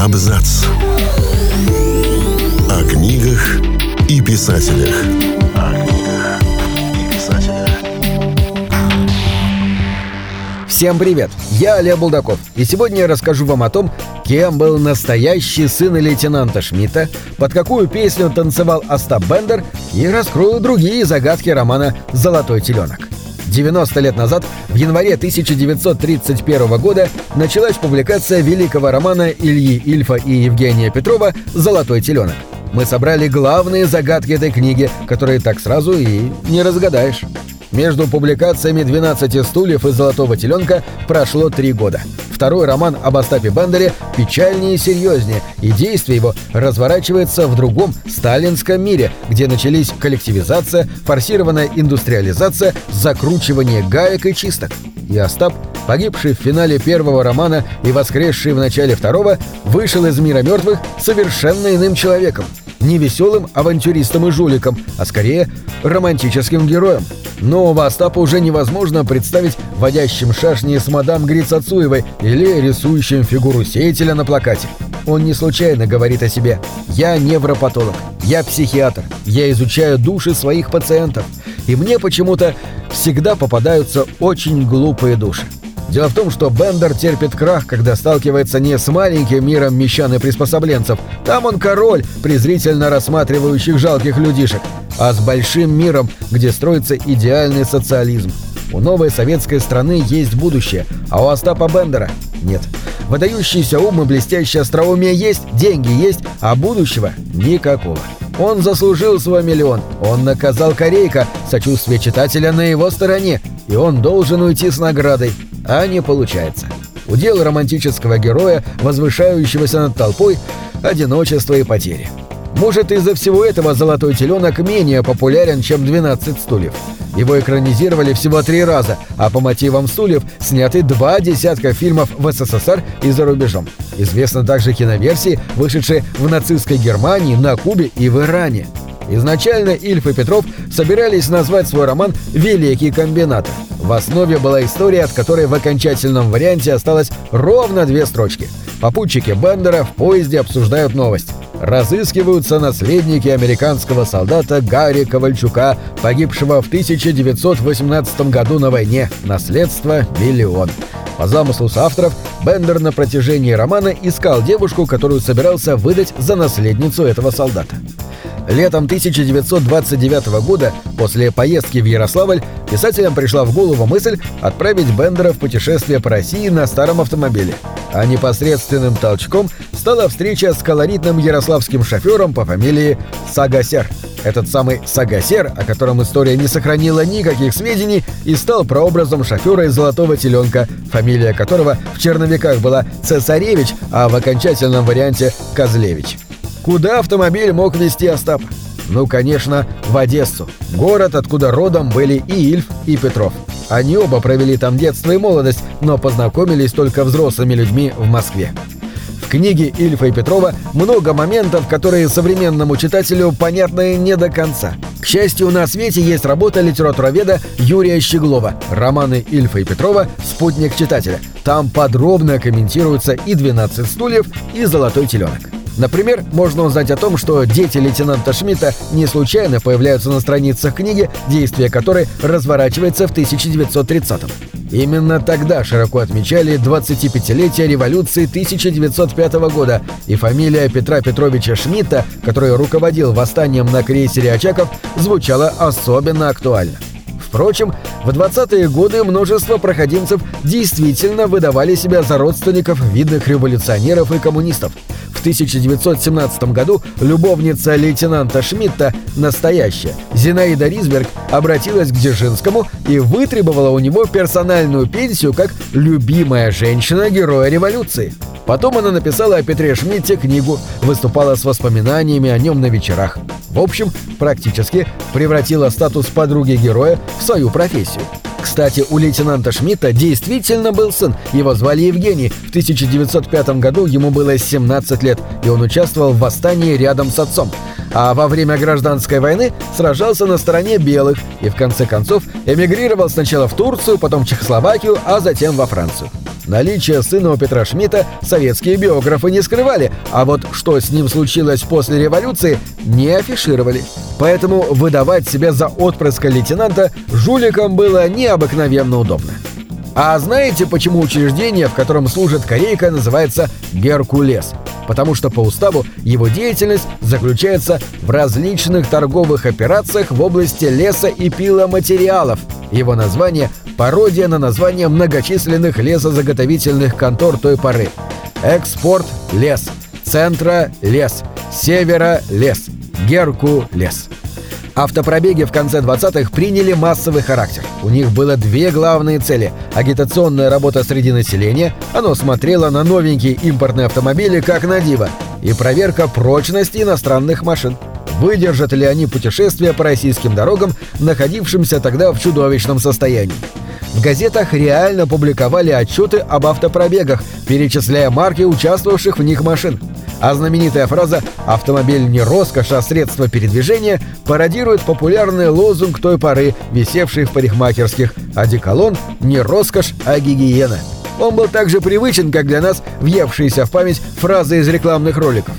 Абзац. О книгах и писателях. О книгах и писателях. Всем привет! Я Олег Булдаков, и сегодня я расскажу вам о том, кем был настоящий сын лейтенанта Шмидта, под какую песню танцевал Остап Бендер и раскрою другие загадки романа «Золотой теленок». 90 лет назад, в январе 1931 года, началась публикация великого романа Ильи Ильфа и Евгения Петрова «Золотой теленок». Мы собрали главные загадки этой книги, которые так сразу и не разгадаешь. Между публикациями «12 стульев» и «Золотого теленка» прошло три года. Второй роман об Остапе Бендере печальнее и серьезнее, и действие его разворачивается в другом сталинском мире, где начались коллективизация, форсированная индустриализация, закручивание гаек и чисток. И Остап, погибший в финале первого романа и воскресший в начале второго, вышел из мира мертвых совершенно иным человеком. Не веселым авантюристом и жуликом, а скорее романтическим героем. Нового Остапа уже невозможно представить водящим шашни с мадам Грицацуевой или рисующим фигуру сеятеля на плакате. Он не случайно говорит о себе «Я невропатолог, я психиатр, я изучаю души своих пациентов, и мне почему-то всегда попадаются очень глупые души». Дело в том, что Бендер терпит крах, когда сталкивается не с маленьким миром мещан и приспособленцев, там он король, презрительно рассматривающих жалких людишек, а с большим миром, где строится идеальный социализм. У новой советской страны есть будущее, а у Остапа Бендера нет. Выдающийся ум и блестящее остроумие есть, деньги есть, а будущего никакого. Он заслужил свой миллион, он наказал Корейка, сочувствие читателя на его стороне, и он должен уйти с наградой, а не получается. Удел романтического героя, возвышающегося над толпой, одиночество и потери. Может, из-за всего этого «Золотой теленок» менее популярен, чем «12 стульев». Его экранизировали всего три раза, а по мотивам стульев сняты два десятка фильмов в СССР и за рубежом. Известны также киноверсии, вышедшие в нацистской Германии, на Кубе и в Иране. Изначально Ильф и Петров собирались назвать свой роман «Великий комбинатор». В основе была история, от которой в окончательном варианте осталось ровно две строчки. Попутчики Бендера в поезде обсуждают новость. Разыскиваются наследники американского солдата Гарри Ковальчука, погибшего в 1918 году на войне. Наследство – миллион. По замыслу соавторов, Бендер на протяжении романа искал девушку, которую собирался выдать за наследницу этого солдата. Летом 1929 года, после поездки в Ярославль, писателям пришла в голову мысль отправить Бендера в путешествие по России на старом автомобиле. А непосредственным толчком стала встреча с колоритным ярославским шофером по фамилии Сагасер. Этот самый Сагасер, о котором история не сохранила никаких сведений, и стал прообразом шофера из «Золотого теленка», фамилия которого в черновиках была Цесаревич, а в окончательном варианте Козлевич. Куда автомобиль мог везти Остап? Ну, конечно, в Одессу. Город, откуда родом были и Ильф, и Петров. Они оба провели там детство и молодость, но познакомились только взрослыми людьми в Москве. В книге Ильфа и Петрова много моментов, которые современному читателю понятны не до конца. К счастью, на свете есть работа литературоведа Юрия Щеглова «Романы Ильфа и Петрова. Спутник читателя». Там подробно комментируются и «12 стульев», и «Золотой теленок». Например, можно узнать о том, что дети лейтенанта Шмидта не случайно появляются на страницах книги, действие которой разворачивается в 1930-м. Именно тогда широко отмечали 25-летие революции 1905 года, и фамилия Петра Петровича Шмидта, который руководил восстанием на крейсере «Очаков», звучала особенно актуально. Впрочем, в 20-е годы множество проходимцев действительно выдавали себя за родственников видных революционеров и коммунистов. В 1917 году любовница лейтенанта Шмидта, настоящая, Зинаида Ризберг, обратилась к Дзержинскому и вытребовала у него персональную пенсию как «любимая женщина героя революции». Потом она написала о Петре Шмидте книгу, выступала с воспоминаниями о нем на вечерах. В общем, практически превратила статус подруги героя в свою профессию. Кстати, у лейтенанта Шмидта действительно был сын, его звали Евгений. В 1905 году ему было 17 лет, и он участвовал в восстании рядом с отцом. А во время гражданской войны сражался на стороне белых и в конце концов эмигрировал сначала в Турцию, потом в Чехословакию, а затем во Францию. Наличие сына у Петра Шмидта советские биографы не скрывали, а вот что с ним случилось после революции, не афишировали. Поэтому выдавать себя за отпрыска лейтенанта жуликам было необыкновенно удобно. А знаете, почему учреждение, в котором служит корейка, называется «Геркулес»? Потому что по уставу его деятельность заключается в различных торговых операциях в области леса и пиломатериалов. Его название – пародия на название многочисленных лесозаготовительных контор той поры. Экспорт – лес, Центра – лес, Севера – лес, Герку – лес. Автопробеги в конце 20-х приняли массовый характер. У них было две главные цели – агитационная работа среди населения, оно смотрело на новенькие импортные автомобили как на диво, и проверка прочности иностранных машин. Выдержат ли они путешествия по российским дорогам, находившимся тогда в чудовищном состоянии? В газетах реально публиковали отчеты об автопробегах, перечисляя марки участвовавших в них машин а знаменитая фраза «автомобиль не роскошь, а средство передвижения» пародирует популярный лозунг той поры, висевший в парикмахерских «Одеколон не роскошь, а гигиена». Он был так же привычен, как для нас въевшиеся в память фразы из рекламных роликов.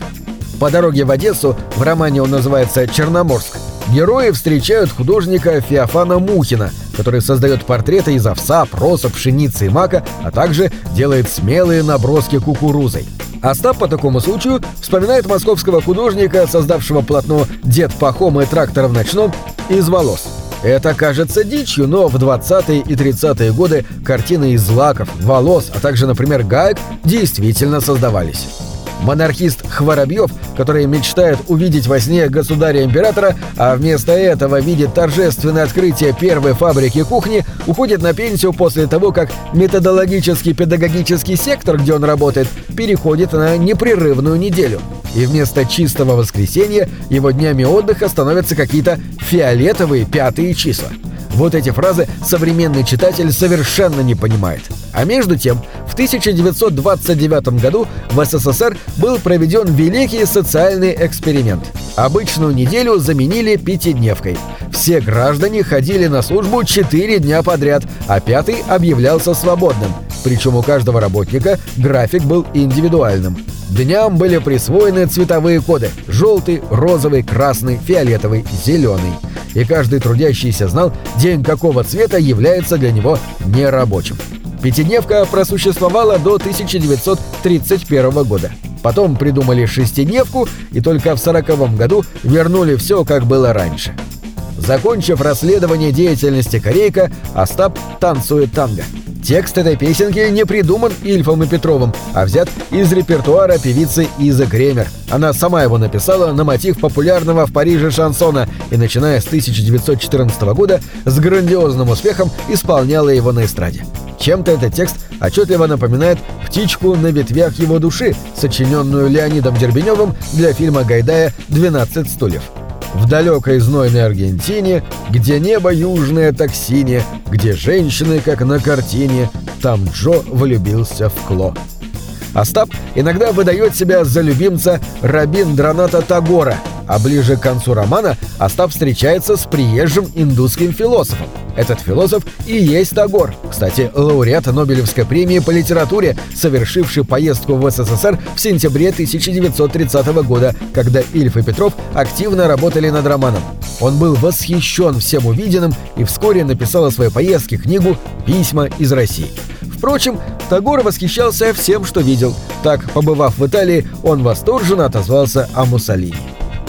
По дороге в Одессу, в романе он называется «Черноморск», герои встречают художника Феофана Мухина, который создает портреты из овса, проса, пшеницы и мака, а также делает смелые наброски кукурузой. Остап по такому случаю вспоминает московского художника, создавшего полотно «Дед Пахом и трактор в ночном» из волос. Это кажется дичью, но в 20-е и 30-е годы картины из лаков, волос, а также, например, гаек действительно создавались. Монархист Хворобьев, который мечтает увидеть во сне государя-императора, а вместо этого видит торжественное открытие первой фабрики кухни, уходит на пенсию после того, как методологический педагогический сектор, где он работает, переходит на непрерывную неделю. И вместо чистого воскресенья его днями отдыха становятся какие-то фиолетовые пятые числа. Вот эти фразы современный читатель совершенно не понимает. А между тем, в 1929 году в СССР был проведен великий социальный эксперимент. Обычную неделю заменили пятидневкой. Все граждане ходили на службу 4 дня подряд, а пятый объявлялся свободным. Причем у каждого работника график был индивидуальным. Дням были присвоены цветовые коды – желтый, розовый, красный, фиолетовый, зеленый. И каждый трудящийся знал, день какого цвета является для него нерабочим. Пятидневка просуществовала до 1931 года. Потом придумали шестидневку и только в сороковом году вернули все, как было раньше. Закончив расследование деятельности Корейка, Остап танцует танго. Текст этой песенки не придуман Ильфом и Петровым, а взят из репертуара певицы Изы Кремер. Она сама его написала на мотив популярного в Париже шансона и, начиная с 1914 года, с грандиозным успехом исполняла его на эстраде. Чем-то этот текст отчетливо напоминает «Птичку на ветвях его души», сочиненную Леонидом Дербеневым для фильма Гайдая «12 стульев». В далекой знойной Аргентине, где небо южное так синее, где женщины, как на картине, там Джо влюбился в Кло. Остап иногда выдает себя за любимца Рабин Драната Тагора, а ближе к концу романа Остап встречается с приезжим индусским философом. Этот философ и есть Тагор, кстати, лауреат Нобелевской премии по литературе, совершивший поездку в СССР в сентябре 1930 года, когда Ильф и Петров активно работали над романом. Он был восхищен всем увиденным и вскоре написал о своей поездке книгу «Письма из России». Впрочем, Тагор восхищался всем, что видел. Так, побывав в Италии, он восторженно отозвался о Муссолини.